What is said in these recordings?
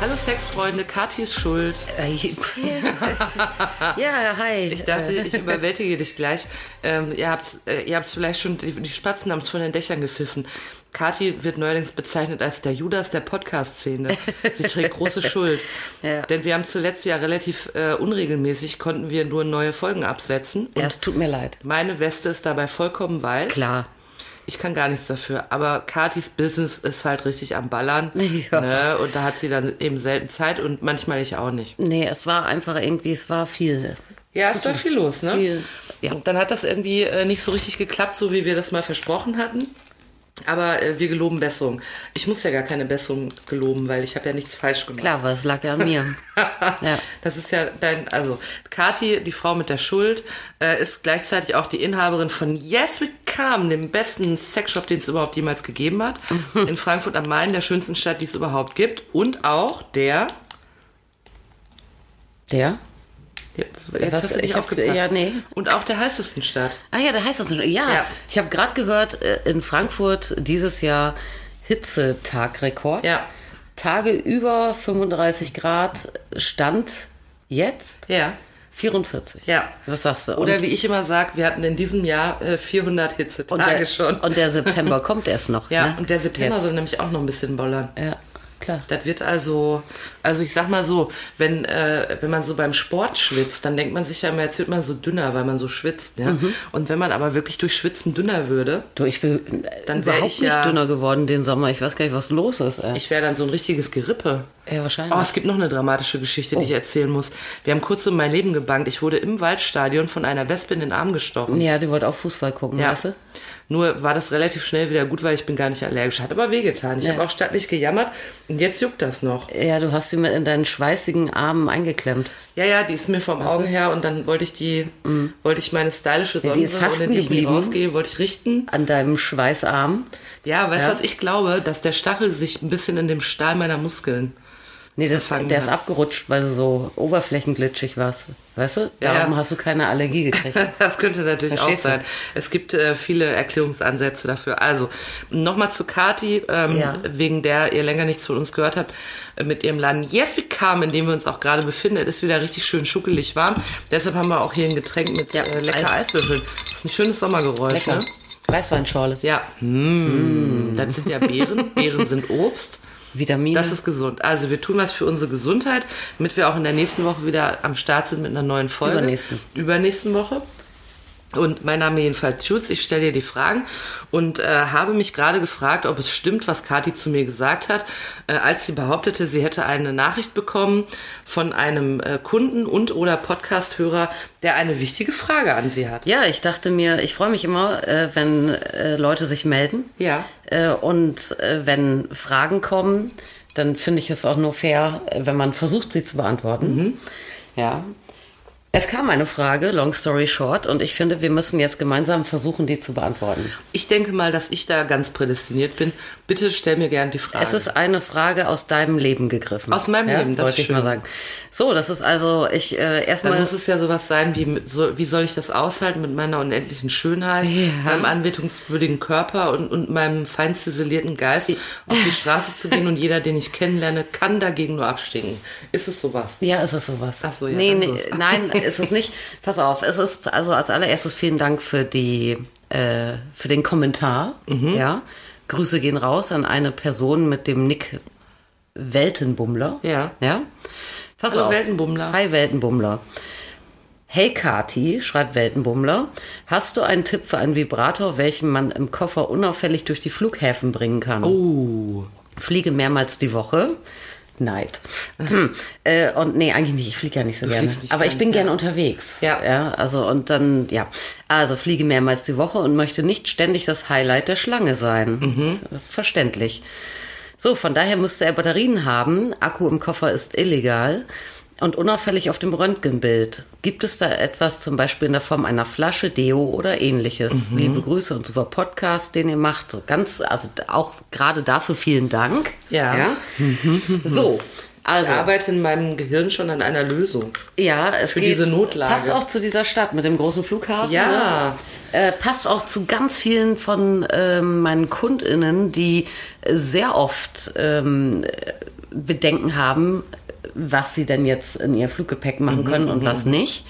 Hallo Sexfreunde, Kathi ist schuld. Ja, hi. Ich dachte, ich überwältige dich gleich. Ähm, ihr habt äh, ihr habt's vielleicht schon, die, die Spatzen haben es von den Dächern gepfiffen. Kathi wird neuerdings bezeichnet als der Judas der Podcast-Szene. Sie trägt große Schuld. Ja. Denn wir haben zuletzt ja relativ äh, unregelmäßig, konnten wir nur neue Folgen absetzen. Und ja, es tut mir leid. meine Weste ist dabei vollkommen weiß. Klar. Ich kann gar nichts dafür, aber Katis Business ist halt richtig am Ballern. Ja. Ne? Und da hat sie dann eben selten Zeit und manchmal ich auch nicht. Nee, es war einfach irgendwie, es war viel. Ja, es war viel los, ne? Viel, ja. Und dann hat das irgendwie äh, nicht so richtig geklappt, so wie wir das mal versprochen hatten. Aber äh, wir geloben Besserung. Ich muss ja gar keine Besserung geloben, weil ich habe ja nichts falsch gemacht. Klar, weil es lag ja an mir. ja. Das ist ja dein, also Kati, die Frau mit der Schuld, äh, ist gleichzeitig auch die Inhaberin von Yes We Come, dem besten Sexshop, den es überhaupt jemals gegeben hat. in Frankfurt am Main, der schönsten Stadt, die es überhaupt gibt. Und auch der, Der? Jetzt Was? hast du nicht aufgepasst. ja, nee. Und auch der heißesten Stadt. Ah ja, heißt das nicht. Ja, Ja. ich habe gerade gehört, äh, in Frankfurt dieses Jahr Hitzetagrekord. Ja. Tage über 35 Grad Stand jetzt Ja. 44. Ja. Was sagst du? Oder Und- wie ich immer sage, wir hatten in diesem Jahr äh, 400 und Hitzetage der, schon. Und der September kommt erst noch. ja, ne? und der September Jetzt. soll nämlich auch noch ein bisschen bollern. Ja, klar. Das wird also, also ich sag mal so, wenn, äh, wenn man so beim Sport schwitzt, dann denkt man sich ja immer, jetzt wird man so dünner, weil man so schwitzt. Ja? Mhm. Und wenn man aber wirklich durch Schwitzen dünner würde, Du, ich bin Dann wär überhaupt ich nicht ja- dünner geworden den Sommer. Ich weiß gar nicht, was los ist. Ey. ich wäre dann so ein richtiges Gerippe. ja, wahrscheinlich. Oh, es gibt noch eine dramatische Geschichte, Oh. die ich erzählen muss. Wir haben kurz um mein Leben gebankt. Ich wurde im Waldstadion von einer Wespe in den Arm gestochen. ja, die wollte auch Fußball gucken, Ja. weißt du? Nur war das relativ schnell wieder gut, weil ich bin gar nicht allergisch. Hat aber wehgetan. Ich Ja. habe auch stattlich gejammert und jetzt juckt das noch. Ja, du hast sie mit in deinen schweißigen Armen eingeklemmt. Ja, ja, die ist mir vom Augen her und dann wollte ich die, wollte ich meine stylische Ja, Sonnenbrille, ohne haften die ich nie rausgehe, wollte ich richten. An deinem Schweißarm. Ja, weißt du Ja. was, ich glaube, dass der Stachel sich ein bisschen in dem Stahl meiner Muskeln. Nee, das, Verfangen der ist abgerutscht, weil du so oberflächenglitschig warst. Weißt du? Darum ja. hast du keine Allergie gekriegt. Das könnte natürlich Verstehst auch du? sein. Es gibt äh, viele Erklärungsansätze dafür. Also, nochmal zu Kati, ähm, Ja. wegen der ihr länger nichts von uns gehört habt, äh, mit ihrem Laden Yes We Come, in dem wir uns auch gerade befinden. Es ist wieder richtig schön schuckelig warm. Deshalb haben wir auch hier ein Getränk mit Ja, äh, lecker Eis. Eiswürfeln. Das ist ein schönes Sommergeräusch, Lecker. ne? Weißweinschorle. Ja. Mm. Das sind ja Beeren. Beeren sind Obst. Vitamine. Das ist gesund. Also wir tun was für unsere Gesundheit, damit wir auch in der nächsten Woche wieder am Start sind mit einer neuen Folge. Übernächsten. Übernächsten Woche. Und mein Name jedenfalls Schulz, ich stelle dir die Fragen und äh, habe mich gerade gefragt, ob es stimmt, was Kathi zu mir gesagt hat, äh, als sie behauptete, sie hätte eine Nachricht bekommen von einem äh, Kunden und oder Podcast-Hörer, der eine wichtige Frage an sie hat. ja, ich dachte mir, ich freue mich immer, äh, wenn äh, Leute sich melden. Ja. Äh, und wenn Fragen kommen, dann finde ich es auch nur fair, wenn man versucht, sie zu beantworten. Mhm. Ja. Es kam eine Frage, long story short, und ich finde, wir müssen jetzt gemeinsam versuchen, die zu beantworten. Ich denke mal, dass ich da ganz prädestiniert bin. Bitte stell mir gern die Frage. Es ist eine Frage aus deinem Leben gegriffen. Aus meinem Leben, das wollte ich mal sagen. So, das ist also, ich äh, Dann erstmal. muss es ja sowas sein wie, so, wie soll ich das aushalten mit meiner unendlichen Schönheit, Ja. meinem anbetungswürdigen Körper und, und meinem fein ziselierten Geist auf die Straße zu gehen und jeder, den ich kennenlerne, kann dagegen nur abstinken. Ist es sowas? Ja, ist es sowas? Ach so, ja, Nee, dann nee, nein, ist es nicht. Pass auf, es ist also als allererstes vielen Dank für die, äh, für den Kommentar. Mhm. Ja, Grüße gehen raus an eine Person mit dem Nick Weltenbummler. Ja. Ja. Pass Hallo, auf. Weltenbummler. Hi Weltenbummler. Hey Kati, schreibt Weltenbummler, hast du einen Tipp für einen Vibrator, welchen man im Koffer unauffällig durch die Flughäfen bringen kann? Oh. Fliege mehrmals die Woche. Neid. Äh, und nee, eigentlich nicht. Ich fliege ja nicht so gerne. fliegst nicht Aber ich bin ja. gern unterwegs. Ja. ja. Also und dann, ja. Also fliege mehrmals die Woche und möchte nicht ständig das Highlight der Schlange sein. Mhm. Das ist verständlich. So, von daher müsste er Batterien haben. Akku im Koffer ist illegal. Und unauffällig auf dem Röntgenbild. Gibt es da etwas, zum Beispiel in der Form einer Flasche, Deo oder ähnliches? Liebe Grüße und super Podcast, den ihr macht. So ganz, also auch gerade dafür vielen Dank. Ja. So, Also. also. Ich arbeite in meinem Gehirn schon an einer Lösung. Ja, es Für geht, diese Notlage. Passt auch zu dieser Stadt mit dem großen Flughafen. Ja. Ne? Äh, passt auch zu ganz vielen von ähm, meinen KundInnen, die sehr oft ähm, Bedenken haben, was sie denn jetzt in ihr Fluggepäck machen können und was nicht.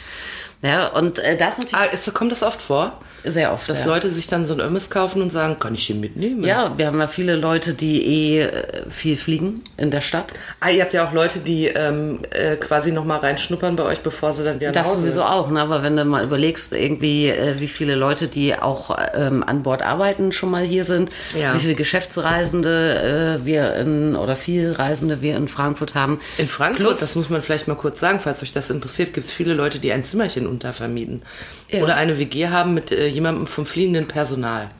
Ja, und äh, das natürlich Ah, ist, kommt das oft vor? sehr oft. Dass ja. Leute sich dann so ein Ömmes kaufen und sagen, kann ich den mitnehmen? ja, wir haben ja viele Leute, die eh äh, viel fliegen in der Stadt. Ah, ihr habt ja auch Leute, die ähm, äh, quasi noch mal reinschnuppern bei euch, bevor sie dann wieder Das sowieso auch, ne? aber wenn du mal überlegst, irgendwie, äh, wie viele Leute, die auch ähm, an Bord arbeiten, schon mal hier sind, Ja. wie viele Geschäftsreisende äh, wir in, oder viel Reisende wir in Frankfurt haben. In Frankfurt, Plus- das muss man vielleicht mal kurz sagen, falls euch das interessiert, gibt es viele Leute, die ein Zimmerchen untervermieten. Ja. Oder eine WG haben mit äh, jemandem vom fliegenden Personal.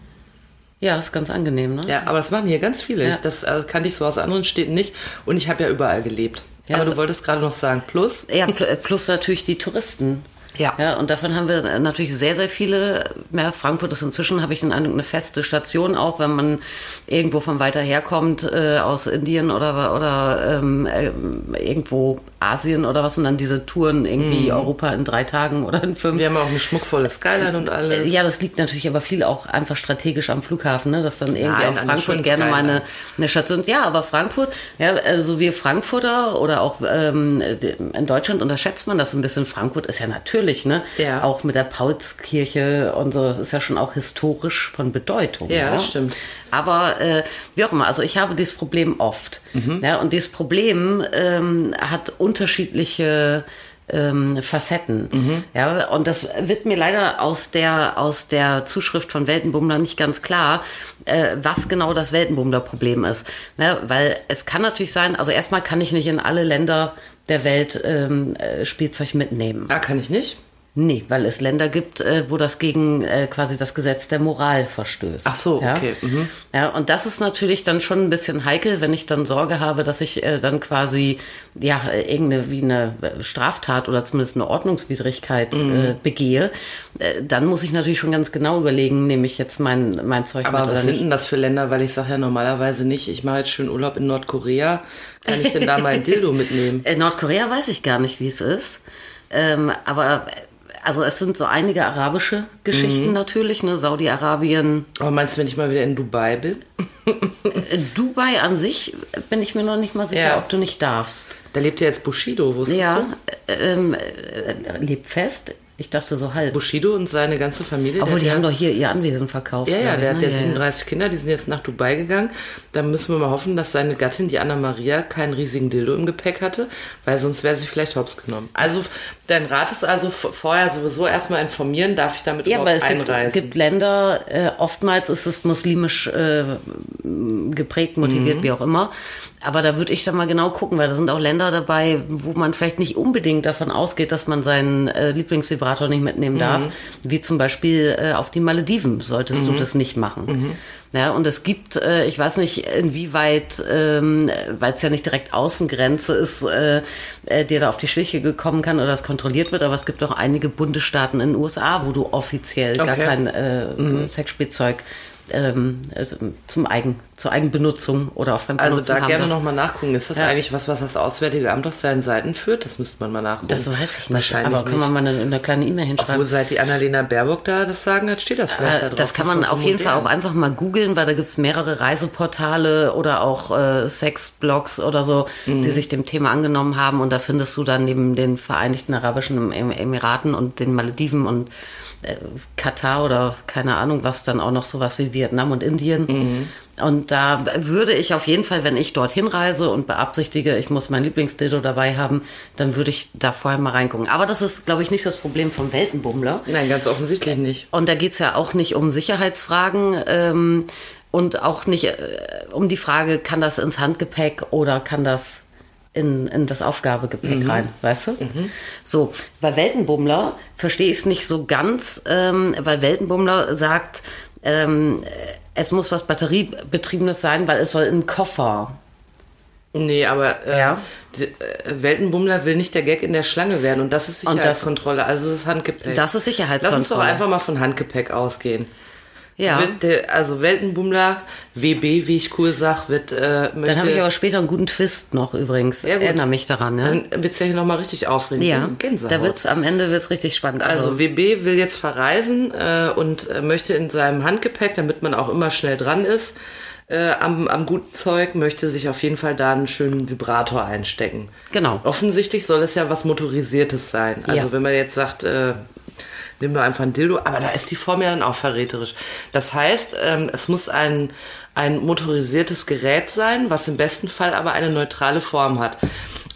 Ja, ist ganz angenehm, ne? Ja, aber das machen hier ganz viele. Ja. Ich, das also, kannte ich so aus anderen Städten nicht. Und ich habe ja überall gelebt. Ja. aber du wolltest gerade noch sagen, plus? Ja, äh, plus natürlich die Touristen. Ja. ja. Und davon haben wir natürlich sehr, sehr viele. Ja, Frankfurt ist inzwischen, habe ich den Eindruck, eine feste Station, auch wenn man irgendwo von weiter herkommt, äh, aus Indien oder, oder ähm, äh, irgendwo Asien oder was, und dann diese Touren irgendwie Europa in drei Tagen oder in fünf. Wir haben auch eine schmuckvolle Skyline und alles. Ja, das liegt natürlich aber viel auch einfach strategisch am Flughafen, ne? dass dann irgendwie Nein, auch Frankfurt gerne mal eine, eine Station. Ja, aber Frankfurt, ja, also wir Frankfurter oder auch ähm, in Deutschland unterschätzt man das so ein bisschen. Frankfurt ist ja natürlich, ne? Ja. Auch mit der Paulskirche und so, das ist ja schon auch historisch von Bedeutung. Ja, das stimmt. Aber äh, wie auch immer, also ich habe dieses Problem oft. Mhm. Ja, und dieses Problem ähm, hat unterschiedliche ähm, Facetten. Mhm. Ja, und das wird mir leider aus der, aus der Zuschrift von Weltenbummler nicht ganz klar, äh, was genau das Weltenbummler-Problem ist. Ja, weil es kann natürlich sein, also erstmal kann ich nicht in alle Länder der Welt ähm, äh, Spielzeug mitnehmen. Ah, kann ich nicht? Nee, weil es Länder gibt, äh, wo das gegen äh, quasi das Gesetz der Moral verstößt. Ach so, ja? okay, mhm. Ja, und das ist natürlich dann schon ein bisschen heikel, wenn ich dann Sorge habe, dass ich äh, dann quasi ja irgendeine wie eine äh, Straftat oder zumindest eine Ordnungswidrigkeit Mhm. äh, begehe. Äh, dann muss ich natürlich schon ganz genau überlegen, nehme ich jetzt mein mein Zeug Aber mit was sind denn das für Länder? Weil ich sage ja normalerweise nicht, ich mache jetzt schön Urlaub in Nordkorea. Kann ich denn da mein Dildo mitnehmen? Äh, Nordkorea weiß ich gar nicht, wie es ist. Ähm, aber also es sind so einige arabische Geschichten Mhm. natürlich, ne? Saudi-Arabien, Aber meinst du, wenn ich mal wieder in Dubai bin? Äh, Dubai an sich bin ich mir noch nicht mal sicher, Ja. ob du nicht darfst. Da lebt ja jetzt Bushido, wusstest Ja, du? äh, ähm, äh, lebt fest. Ich dachte so halb. Bushido und seine ganze Familie. Obwohl, die hat haben ja, doch hier ihr Anwesen verkauft. Ja, ja, der ich, hat ja ne? 37 Kinder, die sind jetzt nach Dubai gegangen. Da müssen wir mal hoffen, dass seine Gattin, die Anna Maria, keinen riesigen Dildo im Gepäck hatte, weil sonst wäre sie vielleicht hops genommen. Also, dein Rat ist also vorher sowieso erstmal informieren, darf ich damit Ja, aber überhaupt es gibt, einreisen? gibt Länder, äh, oftmals ist es muslimisch äh, geprägt, motiviert, Mhm. wie auch immer. Aber da würde ich dann mal genau gucken, weil da sind auch Länder dabei, wo man vielleicht nicht unbedingt davon ausgeht, dass man seinen äh, Lieblingsvibrator nicht mitnehmen darf. Mhm. Wie zum Beispiel äh, auf die Malediven solltest du das nicht machen. Mhm. Ja, und es gibt, äh, ich weiß nicht, inwieweit, ähm, weil es ja nicht direkt Außengrenze ist, äh, äh, dir da auf die Schliche gekommen kann oder das kontrolliert wird, aber es gibt auch einige Bundesstaaten in den USA, wo du offiziell gar Okay. kein äh, Sexspielzeug ähm, also zum Eigen, zur Eigenbenutzung oder Also Fremdbenutzung da haben gerne nochmal nachgucken. Ist das Ja. eigentlich was, was das Auswärtige Amt auf seinen Seiten führt? Das müsste man mal nachgucken. Das weiß ich nicht, Wahrscheinlich aber kann man mal eine, eine kleine E-Mail hinschreiben. Obwohl, seit die Annalena Baerbock da das sagen hat, steht das vielleicht da Äh, drauf. das kann man so auf jeden Fall auch einfach mal googeln, weil da gibt's mehrere Reiseportale oder auch äh, Sexblogs oder so, Mhm. die sich dem Thema angenommen haben. Und da findest du dann neben den Vereinigten Arabischen Em- Emiraten und den Malediven und Katar oder keine Ahnung was, dann auch noch sowas wie Vietnam und Indien. Mhm. Und da würde ich auf jeden Fall, wenn ich dorthin reise und beabsichtige, ich muss mein Lieblingsdildo dabei haben, dann würde ich da vorher mal reingucken. Aber das ist, glaube ich, nicht das Problem vom Weltenbummler. Nein, ganz offensichtlich nicht. Und da geht's ja auch nicht um Sicherheitsfragen ähm, und auch nicht äh, um die Frage, kann das ins Handgepäck oder kann das in, in das Aufgabegepäck rein, weißt du? So, bei Weltenbummler verstehe ich es nicht so ganz, ähm, weil Weltenbummler sagt, ähm, es muss was Batteriebetriebenes sein, weil es soll in Koffer. Nee, aber äh, Ja. die, äh, Weltenbummler will nicht der Gag in der Schlange werden und das ist Und das- Sicherheitskontrolle, also das ist Handgepäck. Das ist Sicherheitskontrolle. Lass uns doch einfach mal von Handgepäck ausgehen. Ja. Wird also Weltenbummler, WB, wie ich cool sag, wird äh, möchte, Dann habe ich aber später einen guten Twist noch übrigens. Ja, gut. Erinnere mich daran, ne? dann wird's ja hier nochmal richtig aufregend. Ja, Gänsehaut. da wird's am Ende wird's richtig spannend. Also WB will jetzt verreisen äh, und äh, möchte in seinem Handgepäck, damit man auch immer schnell dran ist, äh, am, am guten Zeug, möchte sich auf jeden Fall da einen schönen Vibrator einstecken. Genau. Offensichtlich soll es ja was Motorisiertes sein. Also Ja. wenn man jetzt sagt, äh, nimm doch einfach ein Dildo, aber da ist die Form ja dann auch verräterisch. Das heißt, ähm, es muss ein, ein motorisiertes Gerät sein, was im besten Fall aber eine neutrale Form hat.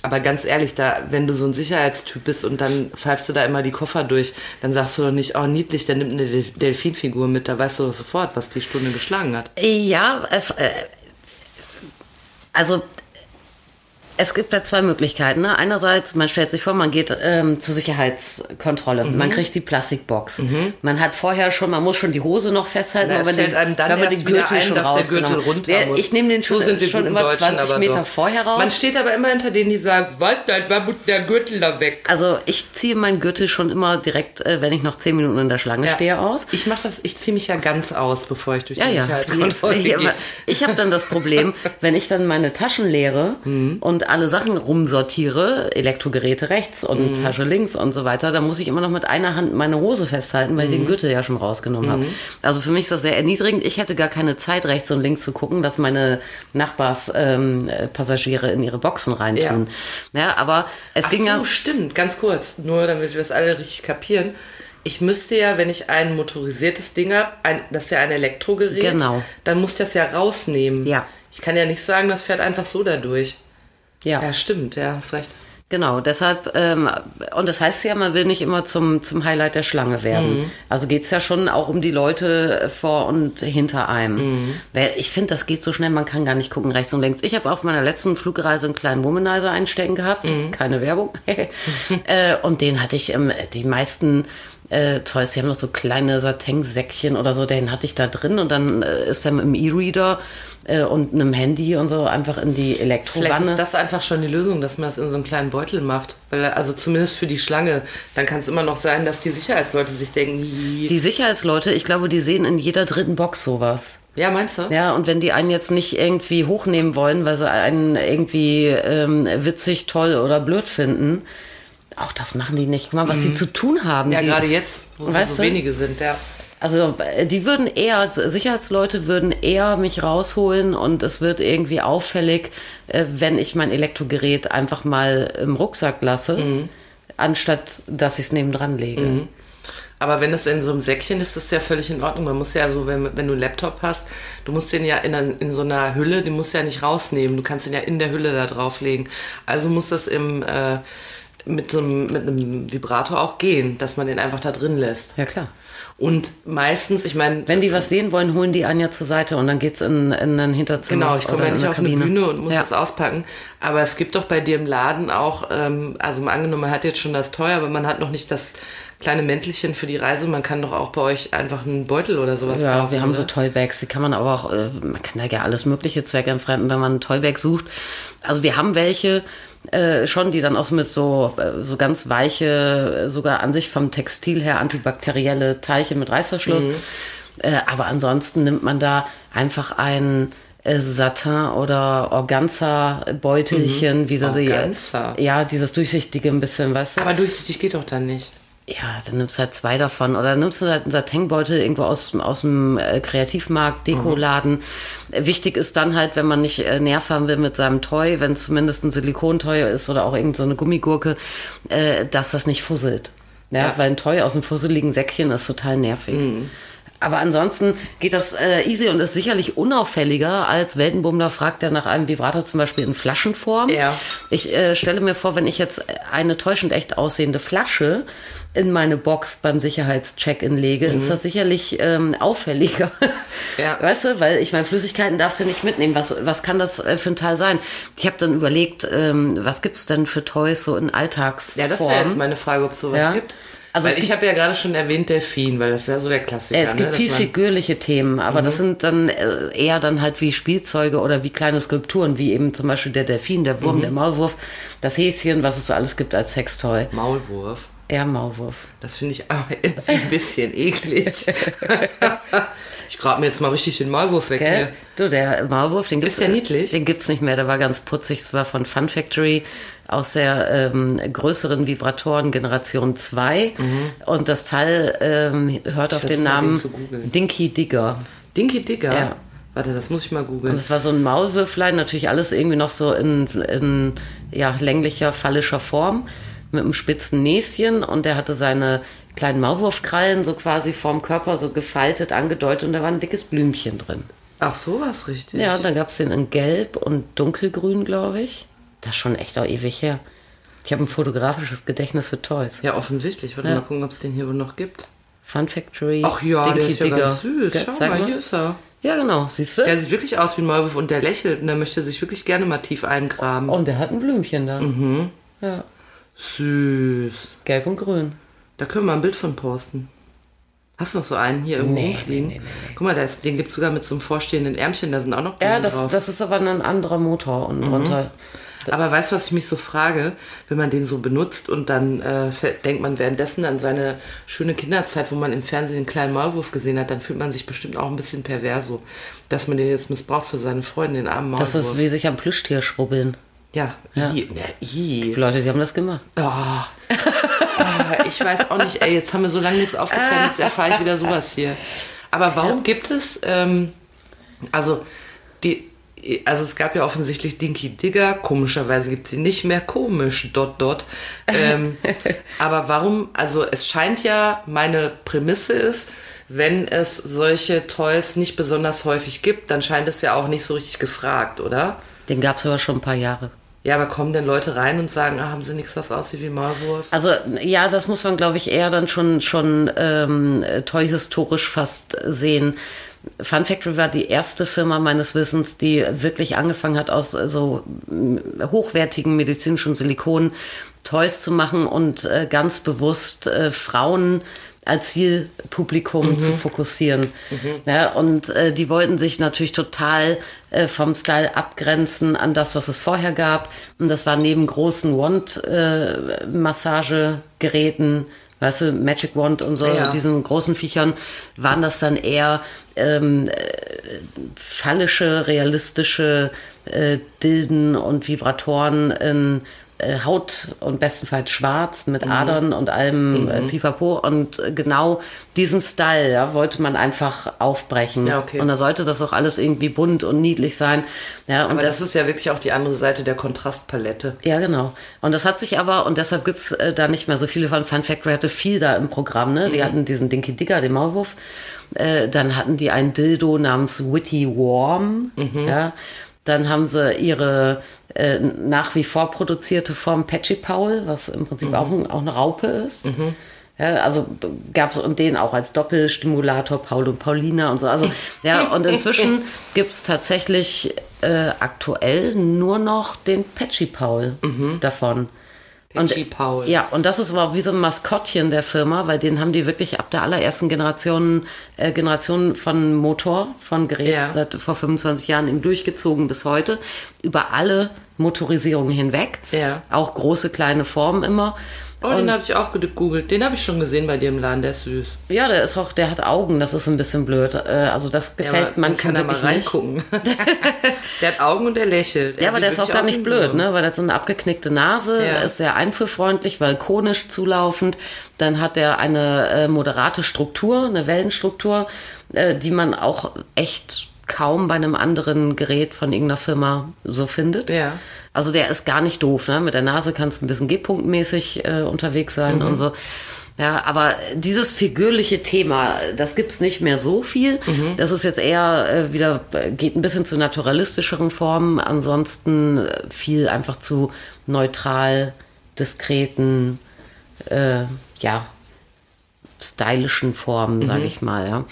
Aber ganz ehrlich, da, wenn du so ein Sicherheitstyp bist und dann pfeifst du da immer die Koffer durch, dann sagst du doch nicht, oh niedlich, der nimmt eine Del- Delfinfigur mit, da weißt du doch sofort, was die Stunde geschlagen hat. Ja, äh, äh, also es gibt ja zwei Möglichkeiten. Ne? Einerseits, man stellt sich vor, man geht ähm, zur Sicherheitskontrolle. Mhm. Man kriegt die Plastikbox. Man hat vorher schon, man muss schon die Hose noch festhalten, Na, aber wenn die- einem dann wenn man den Gürtel ein, schon dass der Gürtel runter muss. Ich nehme den schon, So sind schon immer Deutschen 20 aber Meter doch. vorher raus. Man steht aber immer hinter denen, die sagen, was, da war der Gürtel da weg. also ich ziehe meinen Gürtel schon immer direkt, äh, wenn ich noch 10 Minuten in der Schlange stehe, aus. Ich mache das, ich ziehe mich ja ganz aus, bevor ich durch Ja, die ja. Sicherheitskontrolle Ich, gehe. aber ich habe dann das Problem, wenn ich dann meine Taschen leere Mhm. und alle Sachen rumsortiere, Elektrogeräte rechts und Mhm. Tasche links und so weiter, dann muss ich immer noch mit einer Hand meine Hose festhalten, weil ich Mhm. den Gürtel ja schon rausgenommen habe. Also für mich ist das sehr erniedrigend. Ich hätte gar keine Zeit, rechts und links zu gucken, dass meine Nachbarspassagiere ähm, äh, in ihre Boxen reintun. Ja, aber es Ach ging so, ja. stimmt, ganz kurz, nur damit wir das alle richtig kapieren. Ich müsste ja, wenn ich ein motorisiertes Ding habe, ein, das ist ja ein Elektrogerät, Genau. dann muss ich das ja rausnehmen. Ja. Ich kann ja nicht sagen, das fährt einfach so da durch. Ja. Ja, stimmt, ja, hast recht. Genau, deshalb, ähm, und das heißt ja, man will nicht immer zum, zum Highlight der Schlange werden. Mhm. Also geht's ja schon auch um die Leute vor und hinter einem. Mhm. Weil Ich finde, das geht so schnell, man kann gar nicht gucken, rechts und links. Ich habe auf meiner letzten Flugreise einen kleinen Womanizer einstecken gehabt, Mhm. keine Werbung. äh, und den hatte ich, ähm, die meisten äh, Toys, die haben noch so kleine Satin-Säckchen oder so, den hatte ich da drin und dann äh, ist er mit einem E-Reader äh, und einem Handy und so einfach in die Vielleicht Elektrowanne. ist das einfach schon die Lösung, dass man das in so einem kleinen Beutel macht. Weil, also zumindest für die Schlange. Dann kann es immer noch sein, dass die Sicherheitsleute sich denken. Die Sicherheitsleute, ich glaube, die sehen in jeder dritten Box sowas. ja, meinst du? Ja, und wenn die einen jetzt nicht irgendwie hochnehmen wollen, weil sie einen irgendwie ähm, witzig, toll oder blöd finden, auch das machen die nicht. Guck mal, was sie zu tun haben. Mhm. Ja, die, gerade jetzt, wo es so wenige sind, ja. Also äh, die würden eher, Sicherheitsleute würden eher mich rausholen und es wird irgendwie auffällig, äh, wenn ich mein Elektrogerät einfach mal im Rucksack lasse, Mhm. anstatt dass ich es nebendran lege. Aber wenn es in so einem Säckchen ist, ist das ja völlig in Ordnung. Man muss ja so, wenn, wenn du einen Laptop hast, du musst den ja in, in so einer Hülle, den musst du ja nicht rausnehmen. Du kannst den ja in der Hülle da drauflegen. Also muss das im, äh, mit, so einem, mit einem Vibrator auch gehen, dass man den einfach da drin lässt. Ja, klar. Und meistens, ich meine, Wenn die was sehen wollen, holen die einen ja zur Seite und dann geht's in, in ein Hinterzimmer. Genau, ich komme ja nicht auf Kabine. eine Bühne und muss ja. das auspacken. Aber es gibt doch bei dir im Laden auch, ähm, also angenommen, man hat jetzt schon das teuer, aber man hat noch nicht das kleine Mäntelchen für die Reise. Man kann doch auch bei euch einfach einen Beutel oder sowas Ja, kaufen. wir haben so oder? Toybags, die kann man aber auch, äh, man kann da ja alles mögliche zweckentfremden, wenn man ein Toybag sucht. Also wir haben welche äh, schon, die dann auch so mit so, äh, so ganz weiche, äh, sogar an sich vom Textil her antibakterielle Teilchen mit Reißverschluss. Mhm. Äh, aber ansonsten nimmt man da einfach ein äh, Satin oder Organza-Beutelchen, wie du sie. Mhm. Organza? Ja, dieses durchsichtige ein bisschen, weißt du? Aber durchsichtig geht doch dann nicht. Ja, dann nimmst du halt zwei davon. Oder nimmst du halt einen Satinbeutel irgendwo aus, aus dem äh, Kreativmarkt, Dekoladen. Äh, Wichtig ist dann halt, wenn man nicht äh, Nerv haben will mit seinem Toy, wenn es zumindest ein Silikontoy ist oder auch irgendeine so eine Gummigurke, äh, dass das nicht fusselt. Ja, Ja. weil ein Toy aus einem fusseligen Säckchen ist total nervig. Aber ansonsten geht das äh, easy und ist sicherlich unauffälliger als Weltenbummler fragt er nach einem Vibrator zum Beispiel in Flaschenform. Ja. Ich äh, stelle mir vor, wenn ich jetzt eine täuschend echt aussehende Flasche in meine Box beim Sicherheitscheck-in lege, ist das sicherlich ähm, auffälliger. Ja. Weißt du, weil ich meine, Flüssigkeiten darfst du nicht mitnehmen. Was, was kann das äh, für ein Teil sein? Ich habe dann überlegt, ähm, was gibt's denn für Toys so in Alltagsform? Ja, das wäre jetzt meine Frage, ob es sowas Ja. gibt. Also ich habe ja gerade schon erwähnt Delfin, weil das ist ja so der Klassiker. es gibt ne? viel figürliche Themen, aber das sind dann äh, eher dann halt wie Spielzeuge oder wie kleine Skulpturen, wie eben zum Beispiel der Delfin, der Wurm, der Maulwurf, das Häschen, was es so alles gibt als Sextoy. Maulwurf. Ja, Maulwurf. Das finde ich auch irgendwie ein bisschen eklig. ich grab mir jetzt mal richtig den Maulwurf weg Gell? hier. Du, der Maulwurf, den gibt's Ist der niedlich? Den gibt's nicht mehr, der war ganz putzig. Es war von Fun Factory aus der ähm, größeren Vibratoren Generation 2. Und das Teil ähm, hört auf versuch den den Namen googeln. Dinky Digger. Dinky Digger. Ja. Warte, das muss ich mal Und googeln. es war so ein Maulwürflein, natürlich alles irgendwie noch so in, in ja, länglicher, phallischer Form mit einem spitzen Näschen und der hatte seine kleinen Maulwurfkrallen so quasi vorm Körper so gefaltet, angedeutet und da war ein dickes Blümchen drin. Ach, so was richtig. Ja, und dann gab es den in Gelb und Dunkelgrün, glaube ich. Das ist schon echt auch ewig her. Ich habe ein fotografisches Gedächtnis für Toys. Ja, offensichtlich. Warte Ja. mal gucken, ob es den hier wohl noch gibt. Fun Factory. Ach ja, der Dinky ist ja Digger. ganz süß. Schau zeig mal, hier ist er. Ja, genau. Siehst du? Der sieht wirklich aus wie ein Maulwurf und der lächelt und der möchte sich wirklich gerne mal tief eingraben. Und der hat ein Blümchen da. Mhm. Ja, Süß. gelb und grün. Da können wir mal ein Bild von posten. Hast du noch so einen hier irgendwo Nee, rumfliegen? nee, nee, Guck mal, ist, den gibt es sogar mit so einem vorstehenden Ärmchen, da sind auch noch Ja, Blumen das, drauf. das ist aber ein anderer Motor unten runter. Aber weißt du, was ich mich so frage, wenn man den so benutzt und dann äh, denkt man währenddessen an seine schöne Kinderzeit, wo man im Fernsehen den kleinen Maulwurf gesehen hat, dann fühlt man sich bestimmt auch ein bisschen perverso, dass man den jetzt missbraucht für seine Freunde, den armen Maulwurf. Das ist wie sich am Plüschtier schrubbeln. Ja, Ja. i, ne, i. Die Leute, die haben das gemacht. Oh. Ah, ich weiß auch nicht, ey, jetzt haben wir so lange nichts aufgezeichnet, jetzt erfahre ich wieder sowas hier. Aber warum gibt es, ähm, also, die, also es gab ja offensichtlich Dinky Digger, komischerweise gibt es sie nicht mehr, komisch, dot, dot. Ähm, aber warum, also es scheint ja, meine Prämisse ist, wenn es solche Toys nicht besonders häufig gibt, dann scheint es ja auch nicht so richtig gefragt, oder? Den gab es aber schon ein paar Jahre. Ja, aber kommen denn Leute rein und sagen, ah, haben sie nichts, was aussieht wie Maulwurf? Also ja, das muss man, glaube ich, eher dann schon schon ähm, toy-historisch fast sehen. Fun Factory war die erste Firma meines Wissens, die wirklich angefangen hat, aus äh, so hochwertigen medizinischen Silikon Toys zu machen und äh, ganz bewusst äh, Frauen als Zielpublikum zu fokussieren. Ja, und äh, die wollten sich natürlich total äh, vom Style abgrenzen an das, was es vorher gab. Und das war neben großen Wand-Massagegeräten, weißt du, Magic Wand und so, Ja. diesen großen Viechern, waren das dann eher ähm, äh, phallische, realistische äh, Dilden und Vibratoren in äh, Haut und bestenfalls schwarz Mhm. mit Adern und allem äh, Pipapo. Und äh, genau diesen Style ja, wollte man einfach aufbrechen. Ja, okay. Und da sollte das auch alles irgendwie bunt und niedlich sein. Ja, und Aber das, ist ja wirklich auch die andere Seite der Kontrastpalette. ja, genau. Und das hat sich aber, und deshalb gibt's äh, da nicht mehr so viele von. Fun Factory hatte viel da im Programm. Ne? Die hatten diesen Dinky Digger, den Maulwurf. Äh, dann hatten die ein Dildo namens Witty Warm. Ja? Dann haben sie ihre äh, nach wie vor produzierte Form Patchy Paul, was im Prinzip auch, ein, auch eine Raupe ist. Ja, also gab's und den auch als Doppelstimulator, Paul und Paulina und so. Also ja, und inzwischen gibt's tatsächlich äh, aktuell nur noch den Patchy Paul davon. Patchy Paul. Ja, und das ist aber wie so ein Maskottchen der Firma, weil den haben die wirklich ab der allerersten Generation, äh, Generation von Motor, von Gerät Ja. seit vor 25 Jahren eben durchgezogen bis heute, über alle Motorisierungen hinweg. Ja. Auch große, kleine Formen immer. Oh, den habe ich auch gegoogelt. Den habe ich schon gesehen bei dir im Laden, der ist süß. Ja, der ist auch, der hat Augen, das ist ein bisschen blöd. Äh, Also das Ja, gefällt aber manchen kann er mal reingucken. der hat Augen und der lächelt. Ja, aber der ist auch gar nicht blöd, ne? ne? Weil der hat so eine abgeknickte Nase, Ja. ist sehr einführfreundlich, balkonisch zulaufend. Dann hat er eine äh, moderate Struktur, eine Wellenstruktur, äh, die man auch echt kaum bei einem anderen Gerät von irgendeiner Firma so findet. Ja. Also der ist gar nicht doof, ne? Mit der Nase kannst du ein bisschen G-Punktmäßig äh, unterwegs sein Mhm. und so. Ja, aber dieses figürliche Thema, das gibt's nicht mehr so viel. Mhm. Das ist jetzt eher äh, wieder, geht ein bisschen zu naturalistischeren Formen. Ansonsten äh, viel einfach zu neutral, diskreten, äh, ja, stylischen Formen, sage ich mal, ja.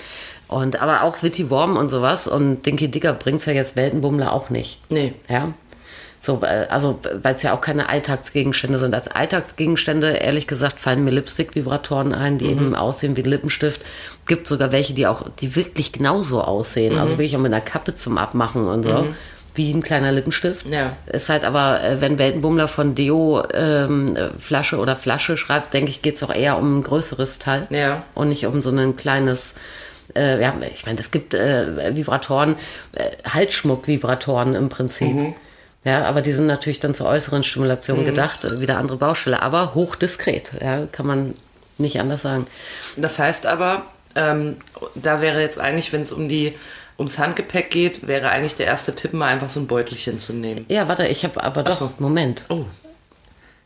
Und aber auch Witty Worm und sowas und Dinky Digger bringt's ja jetzt Weltenbummler auch nicht. Nee. Ja. So, äh, also, weil es ja auch keine Alltagsgegenstände sind. Als Alltagsgegenstände, ehrlich gesagt, fallen mir Lipstick-Vibratoren ein, die eben aussehen wie ein Lippenstift. Gibt sogar welche, die auch, die wirklich genauso aussehen. Also wirklich auch mit einer Kappe zum Abmachen und so. Wie ein kleiner Lippenstift. Ja. Ist halt aber, äh, wenn Weltenbummler von Deo ähm, äh, Flasche oder Flasche schreibt, denke ich, geht es doch eher um ein größeres Teil. Ja. Und nicht um so ein kleines, äh, ja, ich meine, es gibt äh, Vibratoren, äh, Halsschmuck-Vibratoren im Prinzip. Mhm. Ja, aber die sind natürlich dann zur äußeren Stimulation gedacht, äh, wieder andere Baustelle, aber hochdiskret, ja, kann man nicht anders sagen. Das heißt aber, ähm, da wäre jetzt eigentlich, wenn es um die ums Handgepäck geht, wäre eigentlich der erste Tipp mal einfach so ein Beutelchen zu nehmen. Ja, warte, ich habe aber doch, so. Moment. Oh.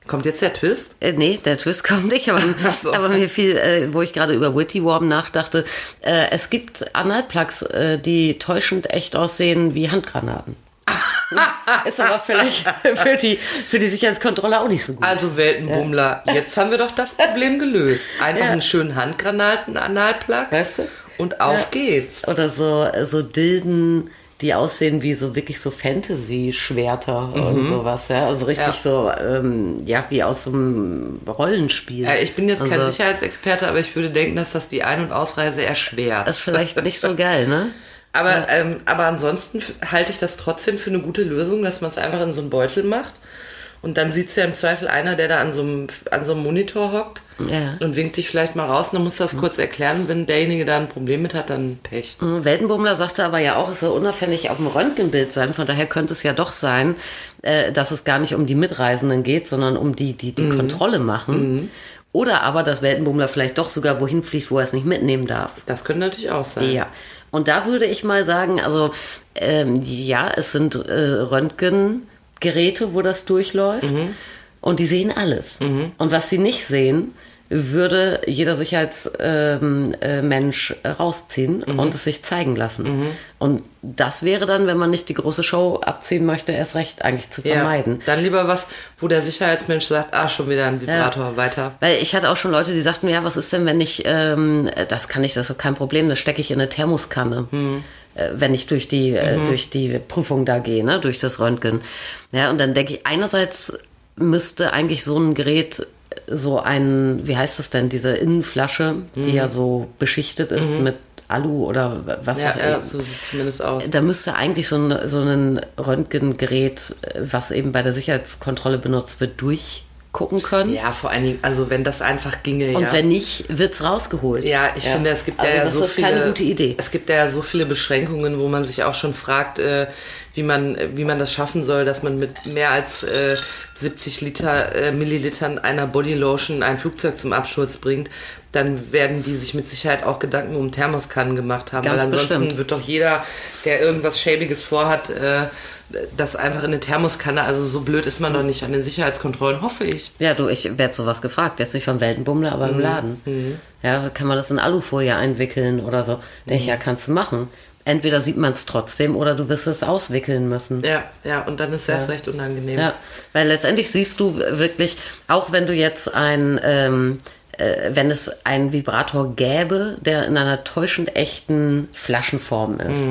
Kommt jetzt der Twist? Äh, nee, der Twist kommt nicht, aber, so. aber mir fiel, äh, wo ich gerade über Witty Warm nachdachte, äh, es gibt Analplugs, äh, die täuschend echt aussehen wie Handgranaten. Ist aber vielleicht für die, für die Sicherheitskontrolle auch nicht so gut. Also Weltenbummler, jetzt haben wir doch das Problem gelöst. Einfach Ja. einen schönen Handgranaten-Analplug Weißt du? und auf geht's. Oder so, so Dilden, die aussehen wie so wirklich so Fantasy-Schwerter und sowas, ja. Also richtig Ja. so, ähm, ja, wie aus so einem Rollenspiel. Ja, ich bin jetzt kein Also, Sicherheitsexperte, aber ich würde denken, dass das die Ein- und Ausreise erschwert. Das ist vielleicht nicht so geil, ne? Aber, ähm, aber ansonsten halte ich das trotzdem für eine gute Lösung, dass man es einfach in so einen Beutel macht. Und dann sieht es ja im Zweifel einer, der da an so einem, an so einem Monitor hockt Ja. und winkt dich vielleicht mal raus. Und dann musst du das kurz erklären. Wenn derjenige da ein Problem mit hat, dann Pech. Mhm, Weltenbummler sagte aber ja auch, es soll unauffällig auf dem Röntgenbild sein. Von daher könnte es ja doch sein, äh, dass es gar nicht um die Mitreisenden geht, sondern um die, die die Kontrolle machen. Oder aber, dass Weltenbummler vielleicht doch sogar wohin fliegt, wo er es nicht mitnehmen darf. Das könnte natürlich auch sein. Ja. Und da würde ich mal sagen, also ähm, ja, es sind äh, Röntgengeräte, wo das durchläuft. Und die sehen alles. Und was sie nicht sehen, würde jeder Sicherheitsmensch ähm, äh, Mensch rausziehen und es sich zeigen lassen. Und das wäre dann, wenn man nicht die große Show abziehen möchte, erst recht eigentlich zu Ja, vermeiden. dann lieber was, wo der Sicherheitsmensch sagt, ah, schon wieder ein Vibrator, weiter. Weil ich hatte auch schon Leute, die sagten, ja, was ist denn, wenn ich, ähm, das kann ich, das ist kein Problem, das stecke ich in eine Thermoskanne, äh, wenn ich durch die, äh, durch die Prüfung da gehe, ne, durch das Röntgen. Ja, und dann denke ich, einerseits müsste eigentlich so ein Gerät so ein, wie heißt das denn, diese Innenflasche, die ja so beschichtet ist mit Alu oder was Ja, auch ja, immer. so sieht zumindest aus. Da müsste eigentlich so ein, so ein Röntgengerät, äh, was eben bei der Sicherheitskontrolle benutzt wird, durchgucken können. Ja, vor allen Dingen, also wenn das einfach ginge, Und ja. wenn nicht, wird's rausgeholt. Ja, ich finde, es gibt also ja, das so ist viele. keine gute Idee. Es gibt ja so viele Beschränkungen, wo man sich auch schon fragt, äh, wie man, wie man das schaffen soll, dass man mit mehr als äh, 70 Liter äh, Millilitern einer Bodylotion ein Flugzeug zum Absturz bringt. Dann werden die sich mit Sicherheit auch Gedanken um Thermoskannen gemacht haben, Ganz weil ansonsten bestimmt. wird doch jeder, der irgendwas Schäbiges vorhat, äh, das einfach in eine Thermoskanne. Also so blöd ist man doch nicht an den Sicherheitskontrollen, hoffe ich. Ja, du, ich werde sowas gefragt. Jetzt nicht vom Weltenbummler, aber Mhm. im Laden. Ja, kann man das in Alufolie einwickeln oder so? Denke Mhm. ich, ja, kannst du machen. Entweder sieht man es trotzdem oder du wirst es auswickeln müssen. Ja, ja, und dann ist es erst recht unangenehm. Ja, weil letztendlich siehst du wirklich, auch wenn du jetzt ein, ähm, äh, wenn es einen Vibrator gäbe, der in einer täuschend echten Flaschenform ist.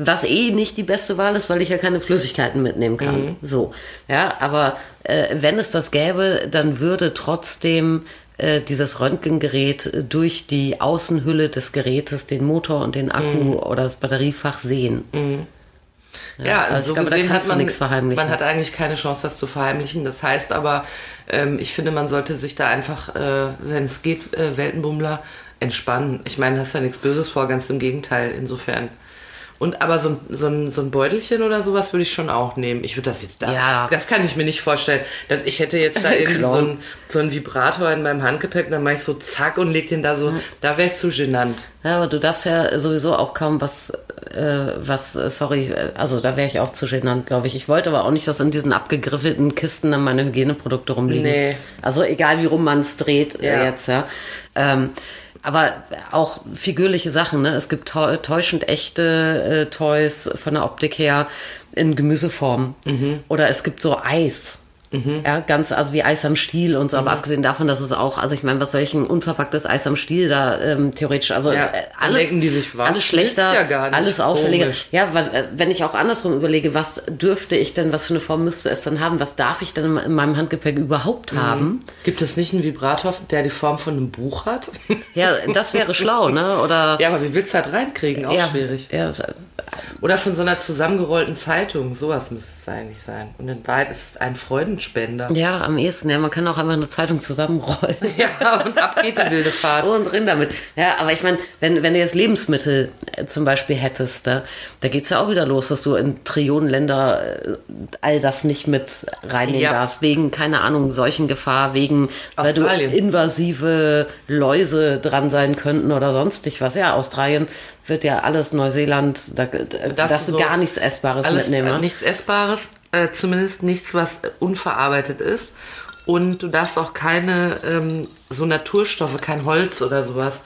Was eh nicht die beste Wahl ist, weil ich ja keine Flüssigkeiten mitnehmen kann. So. Ja, aber äh, wenn es das gäbe, dann würde trotzdem äh, dieses Röntgengerät durch die Außenhülle des Gerätes den Motor und den Akku oder das Batteriefach sehen. Ja, also so glaube, da gesehen hat man, nichts verheimlichen. man hat eigentlich keine Chance, das zu verheimlichen. Das heißt aber, ähm, ich finde, man sollte sich da einfach, äh, wenn es geht, äh, Weltenbummler, entspannen. Ich meine, da hast ja nichts Böses vor, ganz im Gegenteil, insofern. Und aber so ein, so, ein, so ein Beutelchen oder sowas würde ich schon auch nehmen. Ich würde das jetzt da. Ja. Das kann ich mir nicht vorstellen. Dass ich hätte jetzt da irgendwie so ein, so ein Vibrator in meinem Handgepäck, dann mache ich so zack und leg den da so. Da wäre ich zu genannt. Ja, aber du darfst ja sowieso auch kaum was, äh, was, äh, sorry, also da wäre ich auch zu genannt, glaube ich. Ich wollte aber auch nicht, dass in diesen abgegriffelten Kisten dann meine Hygieneprodukte rumliegen. Nee. Also egal wie rum man es dreht Ja. äh, jetzt, ja. Ähm, aber auch figürliche Sachen, ne? Es gibt täu- täuschend echte äh, Toys von der Optik her in Gemüseform. Mhm. Oder es gibt so Eis. Ja, ganz, also wie Eis am Stiel und so, aber abgesehen davon, dass es auch, also ich meine, was soll ich ein unverpacktes Eis am Stiel da ähm, theoretisch, also Ja, äh, alles, sich, alles schlechter, ja alles auffälliger. Komisch. Ja, weil, äh, wenn ich auch andersrum überlege, was dürfte ich denn, was für eine Form müsste es dann haben, was darf ich denn in- in meinem Handgepäck überhaupt Mhm. haben? Gibt es nicht einen Vibrator, der die Form von einem Buch hat? Ja, das wäre schlau, ne? Oder ja, aber wie willst du das reinkriegen? Auch ja, schwierig. Ja, Oder von so einer zusammengerollten Zeitung. Sowas müsste es eigentlich sein. Und in Wahrheit ist es ein Freudenspender. ja, am ehesten, ja, man kann auch einfach eine Zeitung zusammenrollen. Ja, und ab geht die wilde Fahrt. Und drin damit. Ja, aber ich meine, wenn, wenn du jetzt Lebensmittel äh, zum Beispiel hättest, da, da geht's ja auch wieder los, dass du in Trillionen Länder äh, all das nicht mit reinnehmen Ja. darfst. Wegen, keine Ahnung, Seuchengefahr, wegen, weil du invasive Läuse dran sein könnten oder sonstig was. Ja, Australien wird ja alles Neuseeland, da, da darfst du so gar nichts Essbares Alles mitnehmen. äh, nichts Essbares, äh, zumindest nichts, was äh, unverarbeitet ist. Und du darfst auch keine ähm, so Naturstoffe, kein Holz oder sowas.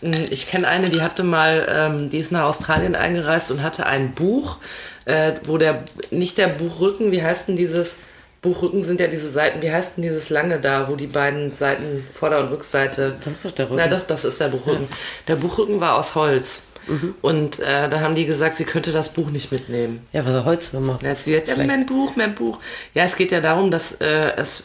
Mm, Ich kenne eine, die hatte mal, ähm, die ist nach Australien eingereist und hatte ein Buch, äh, wo der, nicht der Buchrücken, wie heißt denn dieses, Buchrücken sind ja diese Seiten, wie heißt denn dieses lange da, wo die beiden Seiten, Vorder- und Rückseite. Das ist doch der Rücken. Na doch, das ist der Buchrücken. Der Buchrücken war aus Holz. Mhm. Und äh, da haben die gesagt, sie könnte das Buch nicht mitnehmen. Ja, was er Holzwürmer. Dann hat sie gesagt, ja, mein Buch, mein Buch. Ja, es geht ja darum, dass äh, es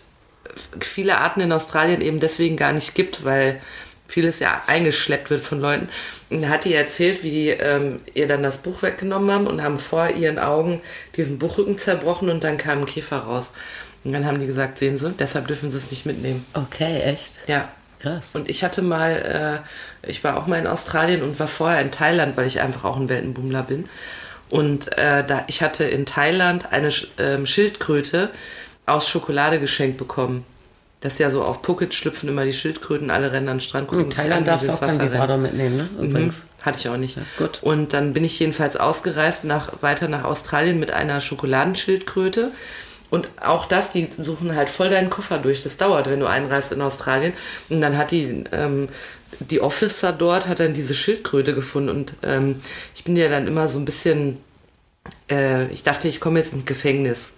viele Arten in Australien eben deswegen gar nicht gibt, weil vieles ja eingeschleppt wird von Leuten. Und da hat die erzählt, wie die ähm, ihr dann das Buch weggenommen haben und haben vor ihren Augen diesen Buchrücken zerbrochen und dann kam ein Käfer raus. Und dann haben die gesagt, sehen Sie, deshalb dürfen Sie es nicht mitnehmen. Okay, echt? Ja. Krass. Und ich hatte mal, äh, ich war auch mal in Australien und war vorher in Thailand, weil ich einfach auch ein Weltenbummler bin. Und äh, da, ich hatte in Thailand eine ähm, Schildkröte aus Schokolade geschenkt bekommen. Das ist ja so auf Phuket schlüpfen immer die Schildkröten, alle rennen an den Strand. gucken In Thailand darfst du auch keinen Wasser rennen. Vibrator mitnehmen, ne? Übrigens. Mhm. Hatte ich auch nicht. gut. Und dann bin ich jedenfalls ausgereist, nach, weiter nach Australien mit einer Schokoladenschildkröte. Und auch das, die suchen halt voll deinen Koffer durch. Das dauert, wenn du einreist in Australien. Und dann hat die, ähm, die Officer dort hat dann diese Schildkröte gefunden. Und ähm, ich bin ja dann immer so ein bisschen, äh, ich dachte, ich komme jetzt ins Gefängnis.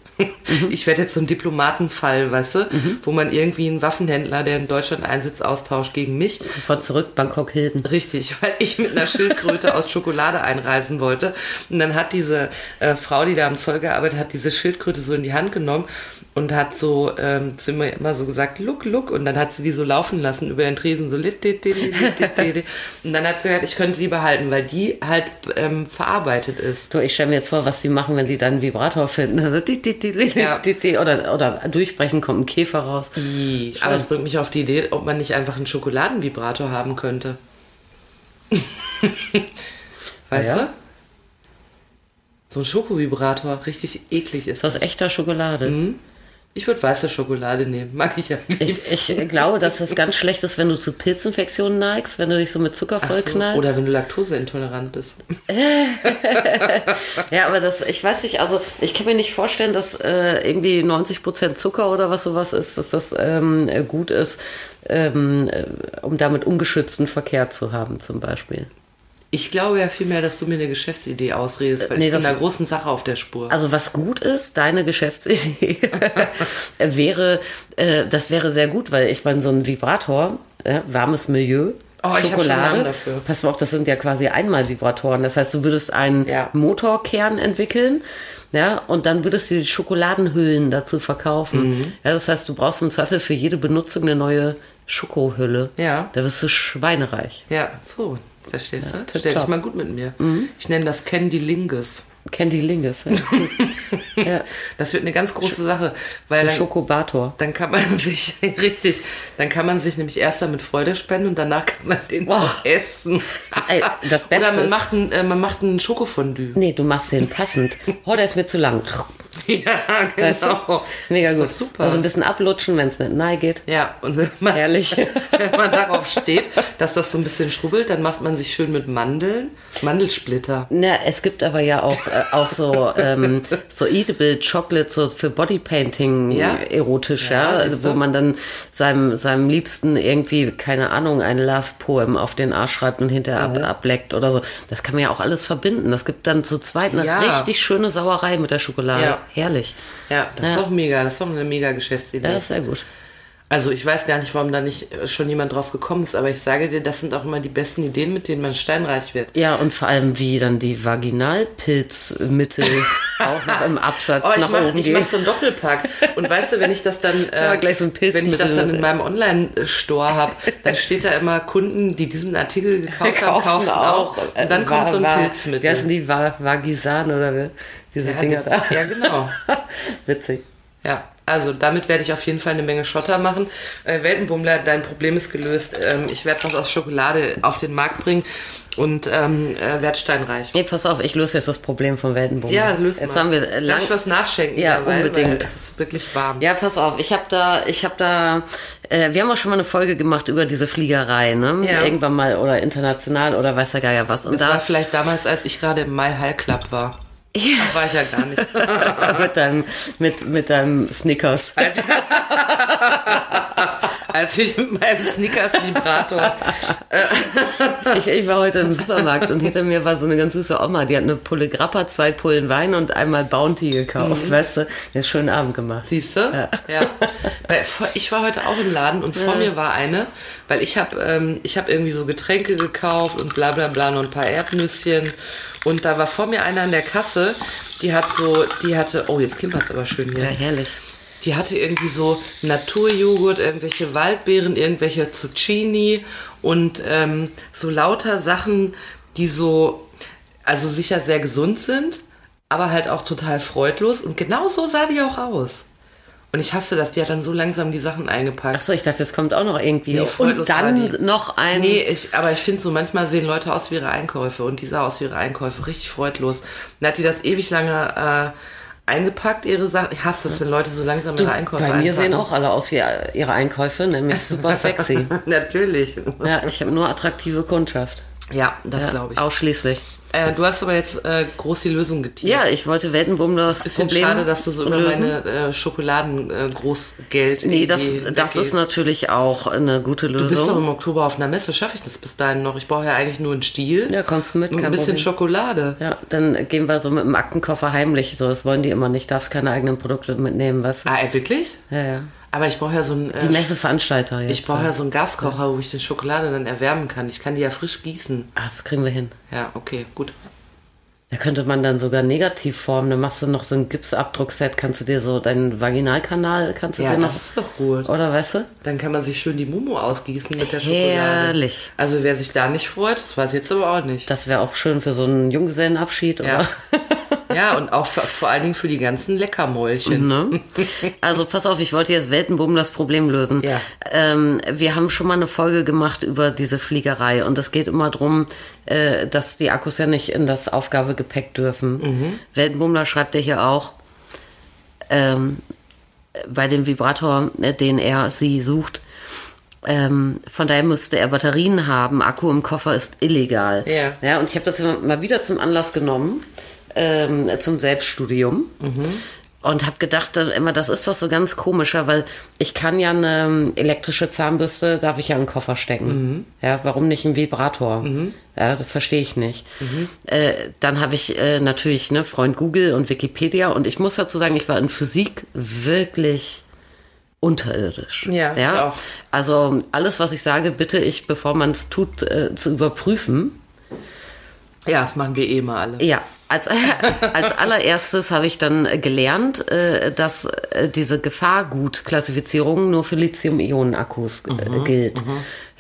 Ich werde jetzt so ein Diplomatenfall, weißt du, wo man irgendwie einen Waffenhändler, der in Deutschland einsitzt, austauscht gegen mich. Sofort zurück, Bangkok Hilton. Richtig, weil ich mit einer Schildkröte aus Schokolade einreisen wollte. Und dann hat diese äh, Frau, die da am Zoll gearbeitet hat, diese Schildkröte so in die Hand genommen und hat so ähm, zu mir immer so gesagt, look, look. Und dann hat sie die so laufen lassen über den Tresen, so lit, lit, lit, lit, lit. Und dann hat sie gesagt, ich könnte die behalten, weil die halt ähm, verarbeitet ist. Du, ich stelle mir jetzt vor, was sie machen, wenn die dann einen Vibrator finden. Also, di, di, di, di, Ja. di, di, oder, oder durchbrechen, kommt ein Käfer raus. Aber es bringt mich auf die Idee, ob man nicht einfach einen Schokoladenvibrator haben könnte. weißt Ja. du? So ein Schokovibrator, richtig eklig ist Das ist echter Schokolade. Ich würde weiße Schokolade nehmen. Mag ich ja nicht. Ich, ich glaube, dass es ganz schlecht ist, wenn du zu Pilzinfektionen neigst, wenn du dich so mit Zucker Ach so, vollknallst. Oder wenn du laktoseintolerant bist. Ja, aber das, ich weiß nicht, also ich kann mir nicht vorstellen, dass äh, irgendwie 90% Zucker oder was sowas ist, dass das ähm, äh, gut ist, ähm, äh, um damit ungeschützten Verkehr zu haben, zum Beispiel. Ich glaube ja vielmehr, dass du mir eine Geschäftsidee ausredest, weil Nee, ich bin einer großen Sache auf der Spur. Also was gut ist, deine Geschäftsidee wäre, äh, das wäre sehr gut, weil ich meine, so ein Vibrator, äh, warmes Milieu, Oh, Schokolade, pass mal auf, das sind ja quasi Einmal-Vibratoren. Das heißt, du würdest einen Ja. Motorkern entwickeln, ja, und dann würdest du die Schokoladenhüllen dazu verkaufen. Mhm. Ja, das heißt, du brauchst im Zweifel für jede Benutzung eine neue Schokohülle. Ja. Da wirst du schweinereich. ja, so. Verstehst du? tipptopp. Stell dich mal gut mit mir. Ich nenne das Candy Lingus. Candy Lingus. Ja, ja. Das wird eine ganz große Sache, weil dann, Schokobator. dann kann man sich, richtig, dann kann man sich nämlich erst damit Freude spenden und danach kann man den Boah. auch essen. Ey, das Beste Oder man ist- macht ein, äh, man macht Schokofondue. Nee, du machst den passend. Oh, der ist mir zu lang. Ja, Weißt du? genau. Ist mega ist gut. Super. Also ein bisschen ablutschen, wenn es nicht nahe geht. ja, und wenn man, Herrlich. wenn man darauf steht, dass das so ein bisschen schrubbelt, dann macht man sich schön mit Mandeln, Mandelsplitter. Na, es gibt aber ja auch, äh, auch so, ähm, so Eatable Chocolate so für Bodypainting Ja. erotisch, Ja, ja, also wo man dann seinem, seinem Liebsten irgendwie, keine Ahnung, ein Love-Poem auf den Arsch schreibt und hinterher ab, ableckt oder so. Das kann man ja auch alles verbinden. Das gibt dann zu zweit eine Ja. richtig schöne Sauerei mit der Schokolade. Herrlich. Ja, das ist auch mega. Das ist auch eine mega Geschäftsidee. Ja, ist sehr gut. Also ich weiß gar nicht, warum da nicht äh, schon jemand drauf gekommen ist, aber ich sage dir, das sind auch immer die besten Ideen, mit denen man steinreich wird. Ja, und vor allem, wie dann die Vaginalpilzmittel auch noch im Absatz Oh, ich nach mach, oben ich gehen. mach so einen Doppelpack. Und weißt du, wenn ich das dann, äh, Ja, gleich so ein wenn ich das dann in meinem Online-Store habe, dann steht da immer Kunden, die diesen Artikel gekauft haben, kaufen auch. Und dann Äh, kommt so ein Va- Pilzmittel. Wie heißen die? Va Vagisan oder diese Ja, Dinger das- da? ja, genau. Witzig. Ja, also damit werde ich auf jeden Fall eine Menge Schotter machen. Äh, Weltenbummler, dein Problem ist gelöst. Ähm, ich werde was aus Schokolade auf den Markt bringen und ähm, äh, werde steinreich. Nee, pass auf, ich löse jetzt das Problem vom Weltenbummler. Ja, löst Jetzt mal. haben wir äh, lang, Darf ich was nachschenken? Ja, dabei? unbedingt. Es ist wirklich warm. Ja, pass auf, ich habe da, ich habe da, äh, wir haben auch schon mal eine Folge gemacht über diese Fliegerei, ne? Ja. Irgendwann mal oder international oder weiß der Geier was. Und Das da war vielleicht damals, als ich gerade im Mile High Club war. Ja. Da war ich ja gar nicht. mit deinem, mit, mit deinem Snickers. als ich mit meinem Snickers Vibrator. Ich, ich war heute im Supermarkt und hinter mir war so eine ganz süße Oma, die hat eine Pulle Grappa, zwei Pullen Wein und einmal Bounty gekauft, weißt du? Der schönen Abend gemacht. Siehst du? Ja. Vor- ich war heute auch im Laden und vor mir war eine, weil ich habe ähm, ich habe irgendwie so Getränke gekauft und bla bla bla noch ein paar Erdnüsschen und da war vor mir einer an der Kasse, die hat so, die hatte, oh jetzt klimpert aber schön hier. Ja, herrlich. Die hatte irgendwie so Naturjoghurt, irgendwelche Waldbeeren, irgendwelche Zucchini und ähm, so lauter Sachen, die so, also sicher sehr gesund sind, aber halt auch total freudlos. Und genau so sah die auch aus. Und ich hasse das, die hat dann so langsam die Sachen eingepackt. Achso, ich dachte, es kommt auch noch irgendwie. Nee, freudlos und dann noch ein. Nee, ich, aber ich finde so, manchmal sehen Leute aus wie ihre Einkäufe und die sah aus wie ihre Einkäufe, richtig freudlos. Dann hat die das ewig lange äh, eingepackt, ihre Sachen. Ich hasse das, wenn Leute so langsam ihre Einkäufe Bei mir einpacken. sehen auch alle aus wie ihre Einkäufe, nämlich super sexy. Natürlich. ja, ich habe nur attraktive Kundschaft. Ja, das Ja, glaube ich. Ausschließlich. Äh, du hast aber jetzt äh, groß die Lösung geteased. Ja, ich wollte Weltenbumm das Bisschen Problem schade, dass du so über lösen. meine äh, Schokoladen-Großgeld. Nee, das, das ist natürlich auch eine gute Du bist doch Lösung. im Oktober auf einer Messe. Schaffe ich das bis dahin noch? Ich brauche ja eigentlich nur einen Stiel. Ja, kommst du mit, Und ein bisschen Problem. Schokolade. Ja, dann gehen wir so mit dem Aktenkoffer heimlich. So, das wollen die immer nicht. Darfst keine eigenen Produkte mitnehmen, was? Ah, äh, wirklich? Ja, ja. Aber ich brauche ja so einen. Die Äh, Messeveranstalter jetzt. ich brauche ja so einen Gaskocher, wo ich die Schokolade dann erwärmen kann. Ich kann die ja frisch gießen. Ah, das kriegen wir hin. Ja, okay, gut. Da könnte man dann sogar negativ formen. Dann machst du noch so ein Gipsabdruckset. Kannst du dir so deinen Vaginalkanal, kannst du Ja, dir noch. das ist doch gut. Oder weißt du? Dann kann man sich schön die Mumu ausgießen mit der Schokolade. Herrlich. Also wer sich da nicht freut, das weiß ich jetzt aber auch nicht. Das wäre auch schön für so einen Junggesellenabschied, Ja. oder? ja, und auch vor, vor allen Dingen für die ganzen Leckermäulchen. Ne? Also pass auf, ich wollte jetzt Weltenbumm das Problem lösen. Ja. Ähm, wir haben schon mal eine Folge gemacht über diese Fliegerei und es geht immer darum, äh, dass die Akkus ja nicht in das Aufgabegepäck dürfen. Mhm. Weltenbummler schreibt ja hier auch, ähm, bei dem Vibrator, äh, den er sie sucht, ähm, von daher müsste er Batterien haben. Akku im Koffer ist illegal. Ja. Ja, und ich habe das mal wieder zum Anlass genommen, ähm, zum Selbststudium. Und habe gedacht, dann immer, das ist doch so ganz komischer, weil ich kann ja eine ähm, elektrische Zahnbürste, darf ich ja in den Koffer stecken. Ja, warum nicht ein Vibrator? Ja, das verstehe ich nicht. Äh, dann habe ich äh, natürlich ne, Freund Google und Wikipedia und ich muss dazu sagen, ich war in Physik wirklich unterirdisch. Ja, ich auch. Also alles, was ich sage, bitte ich, bevor man es tut, äh, zu überprüfen. Ja, das machen wir eh mal alle. Ja, als, als allererstes habe ich dann gelernt, äh, dass äh, diese Gefahrgutklassifizierung nur für Lithium-Ionen-Akkus äh, gilt.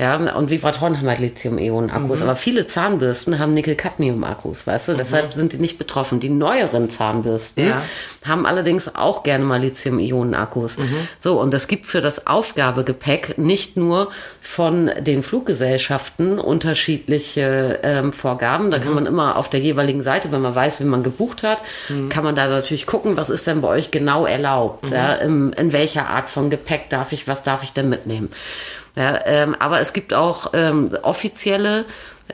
Ja, und Vibratoren haben halt Lithium-Ionen-Akkus, aber viele Zahnbürsten haben Nickel-Cadmium-Akkus, weißt du? Deshalb sind die nicht betroffen. Die neueren Zahnbürsten Ja. haben allerdings auch gerne mal Lithium-Ionen-Akkus. So, und es gibt für das Aufgabegepäck nicht nur von den Fluggesellschaften unterschiedliche ähm, Vorgaben. Da kann man immer auf der jeweiligen Seite, wenn man weiß, wie man gebucht hat, kann man da natürlich gucken, was ist denn bei euch genau erlaubt. Ja, in, in welcher Art von Gepäck darf ich, was darf ich denn mitnehmen? Ja, ähm, aber es gibt auch ähm, offizielle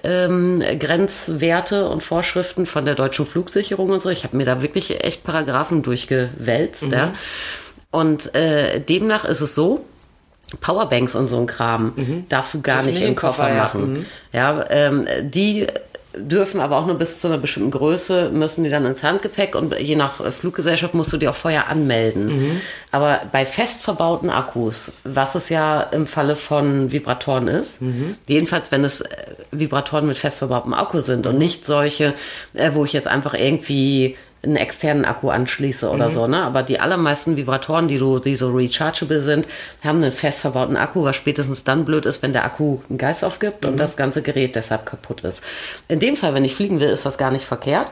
ähm, Grenzwerte und Vorschriften von der deutschen Flugsicherung und so. Ich habe mir da wirklich echt Paragraphen durchgewälzt. Ja. Und äh, demnach ist es so, Powerbanks und so ein Kram darfst du gar nicht nicht im in den Koffer, Koffer, ja. machen. Ja, ähm, die dürfen aber auch nur bis zu einer bestimmten Größe, müssen die dann ins Handgepäck und je nach äh, Fluggesellschaft musst du die auch vorher anmelden. Mhm. Aber bei fest verbauten Akkus, was es ja im Falle von Vibratoren ist, Mhm. jedenfalls wenn es äh, Vibratoren mit fest verbautem Akku sind Mhm. und nicht solche, äh, wo ich jetzt einfach irgendwie einen externen Akku anschließe Mhm. oder so, ne? Aber die allermeisten Vibratoren, die du, die so rechargeable sind, haben einen fest verbauten Akku, was spätestens dann blöd ist, wenn der Akku einen Geist aufgibt Mhm. und das ganze Gerät deshalb kaputt ist. In dem Fall, wenn ich fliegen will, ist das gar nicht verkehrt,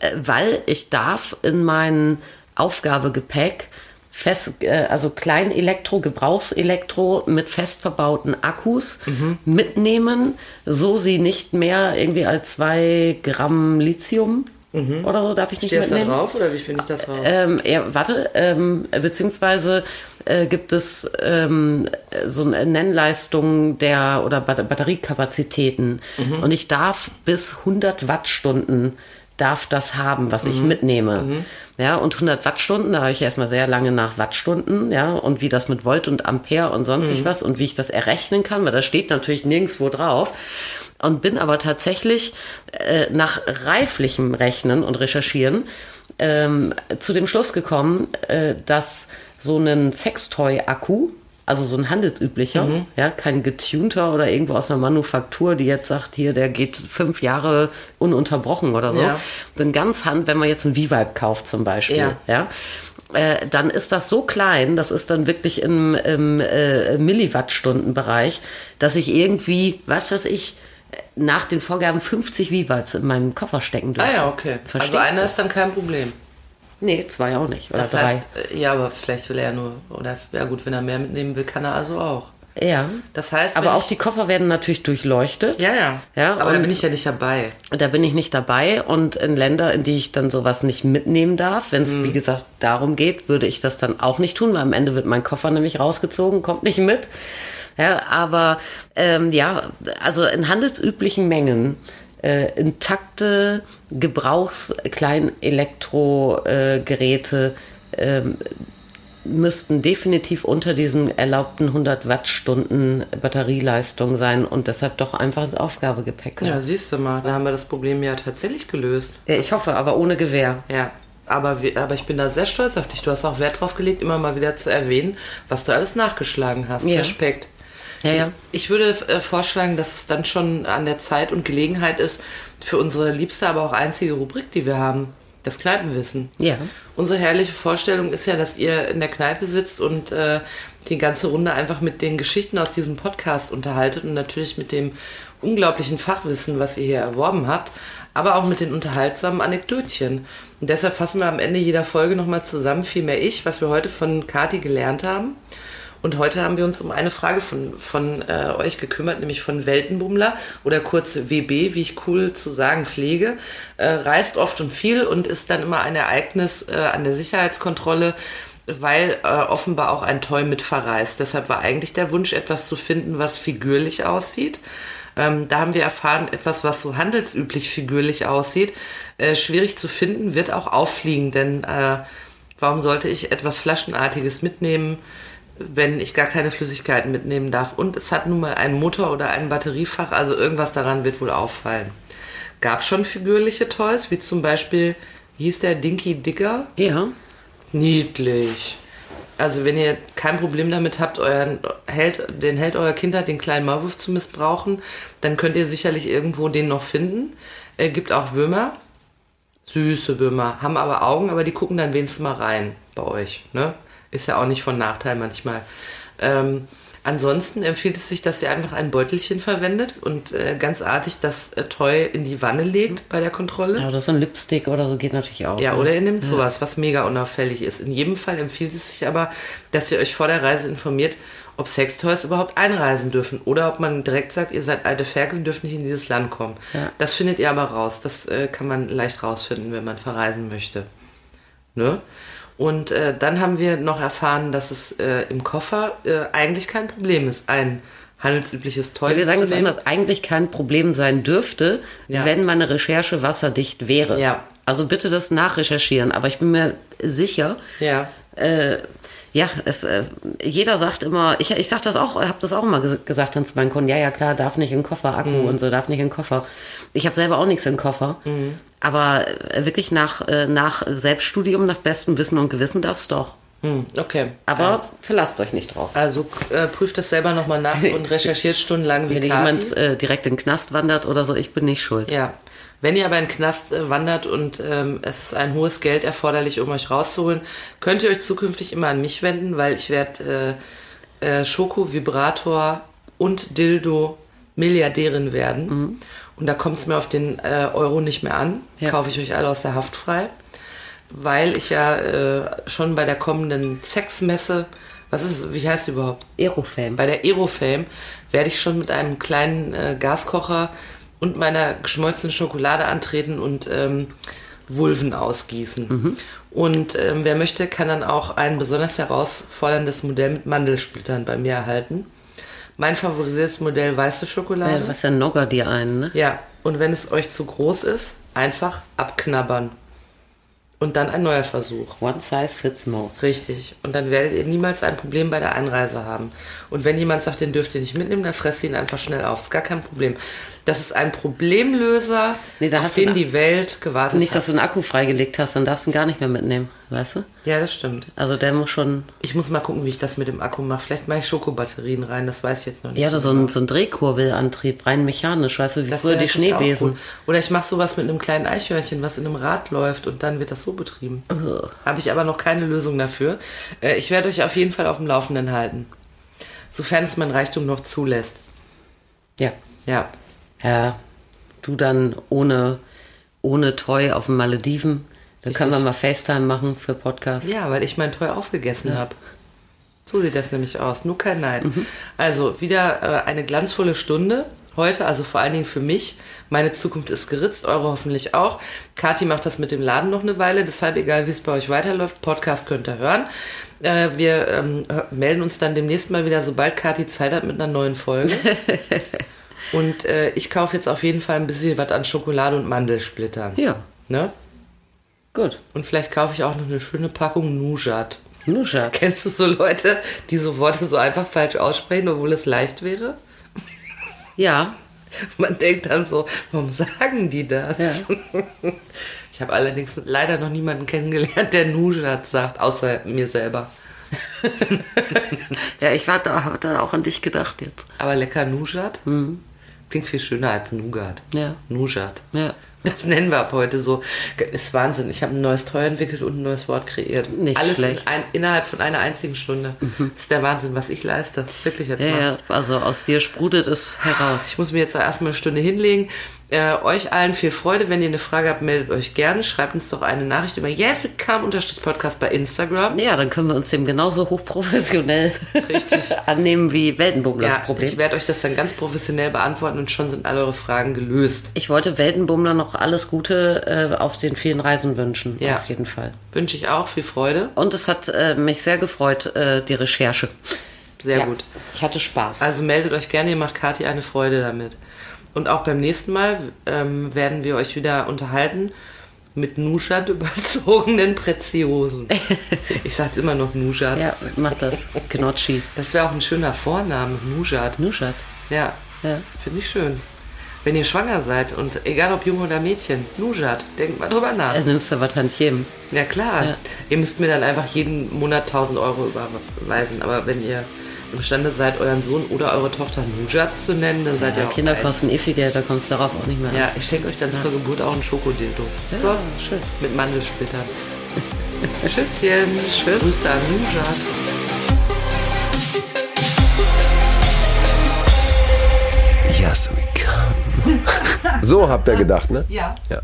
äh, weil ich darf in mein Aufgabegepäck fest, äh, also Kleinelektro, Gebrauchselektro mit fest verbauten Akkus Mhm. mitnehmen, so sie nicht mehr irgendwie als zwei Gramm Lithium oder so darf ich nicht Steht das da mitnehmen. drauf oder wie finde ich das raus? Ähm, ja, warte, ähm, beziehungsweise äh, gibt es ähm, so eine Nennleistung der oder Bat Batteriekapazitäten und ich darf bis 100 Wattstunden darf das haben, was ich mitnehme. Ja, und 100 Wattstunden, da habe ich erstmal sehr lange nach Wattstunden, ja, und wie das mit Volt und Ampere und sonstig was und wie ich das errechnen kann, weil das steht natürlich nirgendwo drauf. Und bin aber tatsächlich äh, nach reiflichem Rechnen und Recherchieren ähm, zu dem Schluss gekommen, äh, dass so ein Sextoy-Akku, also so ein handelsüblicher, ja, kein getunter oder irgendwo aus einer Manufaktur, die jetzt sagt, hier, der geht fünf Jahre ununterbrochen oder so. Ja. Dann ganz Hand, wenn man jetzt ein V-Vibe kauft zum Beispiel, Ja. ja, äh, dann ist das so klein, das ist dann wirklich im, im äh, Milliwattstundenbereich, dass ich irgendwie, was weiß ich, nach den Vorgaben 50 V-Vibes in meinen Koffer stecken dürfte. ah ja, okay. Verstehst also einer du? ist dann kein Problem. Nee, zwei auch nicht. Oder Das drei. heißt, äh, ja, aber vielleicht will er ja nur, oder ja gut, wenn er mehr mitnehmen will, kann er also auch. ja. Das heißt, Aber auch die Koffer werden natürlich durchleuchtet. Ja, ja. Ja, aber da bin ich ja nicht dabei. Da bin ich nicht dabei und in Länder, in die ich dann sowas nicht mitnehmen darf, wenn es Mhm. wie gesagt darum geht, würde ich das dann auch nicht tun, weil am Ende wird mein Koffer nämlich rausgezogen, kommt nicht mit. Ja, aber ähm, ja, also in handelsüblichen Mengen äh, intakte Gebrauchs-Klein-Elektrogeräte ähm, müssten definitiv unter diesen erlaubten 100 Wattstunden Batterieleistung sein und deshalb doch einfach ins Aufgabegepäck. Ja, siehst du mal, da haben wir das Problem ja tatsächlich gelöst. Ja, ich hoffe, aber ohne Gewehr. Ja, aber, aber ich bin da sehr stolz auf dich. Du hast auch Wert drauf gelegt, immer mal wieder zu erwähnen, was du alles nachgeschlagen hast. Ja. Respekt. Ja, ja. Ich würde äh, vorschlagen, dass es dann schon an der Zeit und Gelegenheit ist für unsere liebste, aber auch einzige Rubrik, die wir haben, das Kneipenwissen. Ja. Unsere herrliche Vorstellung ist ja, dass ihr in der Kneipe sitzt und äh, die ganze Runde einfach mit den Geschichten aus diesem Podcast unterhaltet und natürlich mit dem unglaublichen Fachwissen, was ihr hier erworben habt, aber auch mit den unterhaltsamen Anekdötchen. Und deshalb fassen wir am Ende jeder Folge nochmal zusammen, vielmehr ich, was wir heute von Kati gelernt haben. Und heute haben wir uns um eine Frage von, von äh, euch gekümmert, nämlich von Weltenbummler oder kurz WB, wie ich cool zu sagen pflege. Äh, reist oft und viel und ist dann immer ein Ereignis äh, an der Sicherheitskontrolle, weil äh, offenbar auch ein Toy mit verreist. Deshalb war eigentlich der Wunsch, etwas zu finden, was figürlich aussieht. Ähm, da haben wir erfahren, etwas, was so handelsüblich figürlich aussieht, äh, schwierig zu finden, wird auch auffliegen, denn äh, warum sollte ich etwas Flaschenartiges mitnehmen, wenn ich gar keine Flüssigkeiten mitnehmen darf? Und es hat nun mal einen Motor oder ein Batteriefach, also irgendwas daran wird wohl auffallen. Gab schon figürliche Toys, wie zum Beispiel, hieß der Dinky Digger? Ja. Niedlich. Also wenn ihr kein Problem damit habt, euren Held, den Held eurer Kindheit, den kleinen Maulwurf zu missbrauchen, dann könnt ihr sicherlich irgendwo den noch finden. Er gibt auch Würmer. Süße Würmer. Haben aber Augen, aber die gucken dann wenigstens mal rein bei euch. Ne? Ist ja auch nicht von Nachteil manchmal. Ähm, ansonsten empfiehlt es sich, dass ihr einfach ein Beutelchen verwendet und äh, ganz artig das äh, Toy in die Wanne legt bei der Kontrolle. Ja, oder so ein Lipstick oder so geht natürlich auch. Ja, ne? oder ihr nehmt sowas, was mega unauffällig ist. In jedem Fall empfiehlt es sich aber, dass ihr euch vor der Reise informiert, ob Sextoys überhaupt einreisen dürfen oder ob man direkt sagt, ihr seid alte Ferkel und dürft nicht in dieses Land kommen. Ja. Das findet ihr aber raus. Das äh, kann man leicht rausfinden, wenn man verreisen möchte. Ne? Und äh, dann haben wir noch erfahren, dass es äh, im Koffer äh, eigentlich kein Problem ist, ein handelsübliches Toy Ja, wir sagen es anders, eigentlich kein Problem sein dürfte, Ja. wenn meine Recherche wasserdicht wäre. Ja. Also bitte das nachrecherchieren, aber ich bin mir sicher, Ja. äh, Ja, es, äh, jeder sagt immer, ich, ich sag das auch, habe das auch immer ges gesagt dann zu meinen Kunden, ja, ja, klar, darf nicht in den Koffer, Akku Mhm. und so, darf nicht in den Koffer. Ich habe selber auch nichts im Koffer. Aber äh, wirklich nach, äh, nach Selbststudium, nach bestem Wissen und Gewissen darf's doch. Hm, okay. Aber verlasst euch nicht drauf. Also äh, prüft das selber nochmal nach und recherchiert stundenlang wie Wenn Kati. jemand äh, direkt in den Knast wandert oder so, ich bin nicht schuld. Ja. Wenn ihr aber in den Knast äh, wandert und ähm, es ist ein hohes Geld erforderlich, um euch rauszuholen, könnt ihr euch zukünftig immer an mich wenden, weil ich werde äh, Schoko, Vibrator und Dildo Milliardärin werden. Und da kommt es mir auf den äh, Euro nicht mehr an. Ja. Kaufe ich euch alle aus der Haft frei. Weil ich ja äh, schon bei der kommenden Sexmesse, was ist es, wie heißt sie überhaupt? Aerofame. Bei der Aerofame werde ich schon mit einem kleinen äh, Gaskocher und meiner geschmolzenen Schokolade antreten und ähm, Vulven ausgießen. Und ähm, wer möchte, kann dann auch ein besonders herausforderndes Modell mit Mandelsplittern bei mir erhalten. Mein favorisiertes Modell weiße Schokolade. Ja, was ja Nogger dir ein, ne? Ja, und wenn es euch zu groß ist, einfach abknabbern. Und dann ein neuer Versuch. One size fits most. Richtig. Und dann werdet ihr niemals ein Problem bei der Einreise haben. Und wenn jemand sagt, den dürft ihr nicht mitnehmen, dann fresst ihn einfach schnell auf. Ist gar kein Problem. Das ist ein Problemlöser, Nee, auf den die Welt gewartet Nicht, hat. dass du einen Akku freigelegt hast, dann darfst du ihn gar nicht mehr mitnehmen, weißt du? Ja, das stimmt. Also der muss schon. Ich muss mal gucken, wie ich das mit dem Akku mache. Vielleicht mache ich Schokobatterien rein, das weiß ich jetzt noch nicht. Ja, oder so genau. ein, so ein Drehkurbelantrieb, rein mechanisch, weißt du, wie Das früher die Schneebesen. gut. Oder ich mache sowas mit einem kleinen Eichhörnchen, was in einem Rad läuft und dann wird das so betrieben. Habe ich aber noch keine Lösung dafür. Äh, ich werde euch auf jeden Fall auf dem Laufenden halten. Sofern es mein Reichtum noch zulässt. Ja. Ja. Ja, du dann ohne, ohne Toy auf den Malediven. Dann können wir mal FaceTime machen für Podcast. Ja, weil ich mein Toy aufgegessen habe. So sieht das nämlich aus. Nur kein Neid. Mhm. Also wieder äh, eine glanzvolle Stunde. Heute, also vor allen Dingen für mich. Meine Zukunft ist geritzt, eure hoffentlich auch. Kathi macht das mit dem Laden noch eine Weile, deshalb egal, wie es bei euch weiterläuft, Podcast könnt ihr hören. Äh, wir ähm, hör- melden uns dann demnächst mal wieder, sobald Kathi Zeit hat, mit einer neuen Folge. und äh, ich kaufe jetzt auf jeden Fall ein bisschen was an Schokolade und Mandelsplittern. Ja, Ne? gut. Und vielleicht kaufe ich auch noch eine schöne Packung Nougat. Nuscha. Kennst du so Leute, die so Worte so einfach falsch aussprechen, obwohl es leicht wäre? Ja, Man denkt dann so, warum sagen die das? Ja. Ich habe allerdings leider noch niemanden kennengelernt, der Nougat sagt, außer mir selber. ja, ich war da, hab da auch an dich gedacht jetzt. Aber lecker Nougat klingt viel schöner als Nougat. Mhm. Ja. Nougat. Ja. Das nennen wir ab heute so. Ist Wahnsinn. Ich habe ein neues Toy entwickelt und ein neues Wort kreiert. Nicht Alles in ein, innerhalb von einer einzigen Stunde. Ist der Wahnsinn, was ich leiste. Wirklich jetzt Ja, mal. ja, also aus dir sprudelt es heraus. Ich muss mir jetzt erstmal eine Stunde hinlegen. Äh, euch allen viel Freude. Wenn ihr eine Frage habt, meldet euch gerne. Schreibt uns doch eine Nachricht über Yes We Come unterstrich Podcast bei Instagram. Ja, dann können wir uns dem genauso hochprofessionell Richtig. annehmen wie Weltenbummlers Ja, Problem. ich werde euch das dann ganz professionell beantworten und schon sind alle eure Fragen gelöst. Ich wollte Weltenbummler noch alles Gute äh, auf den vielen Reisen wünschen, Ja. auf jeden Fall. Wünsche ich auch viel Freude. Und es hat äh, mich sehr gefreut, äh, die Recherche. Sehr Ja, gut. Ich hatte Spaß. Also meldet euch gerne, ihr macht Kathi eine Freude damit. Und auch beim nächsten Mal ähm, werden wir euch wieder unterhalten mit Nuschat überzogenen Preziosen. Ich sag's immer noch Nuschat. ja, mach das. Gnocchi. Das wäre auch ein schöner Vorname, Nuschat. Nuschat. Ja, Ja. finde ich schön. Wenn ihr schwanger seid und egal ob Junge oder Mädchen, Nujat, denkt mal drüber nach. Äh, nimmst du was Tantiem. Ja klar, Ja. ihr müsst mir dann einfach jeden Monat 1000 Euro überweisen. Aber wenn ihr imstande seid, euren Sohn oder eure Tochter Nujat zu nennen, dann seid ihr Ja, auch Kinder kosten eh viel Geld, da kommst du darauf auch nicht mehr an. Ja, ich schenke euch dann zur Geburt auch ein Schokodildo. Ja, so, schön. mit Mandelsplittern. Tschüsschen. Tschüss. Grüße an Nujat. Yes, we come. So habt ihr gedacht, ne? Ja. Ja.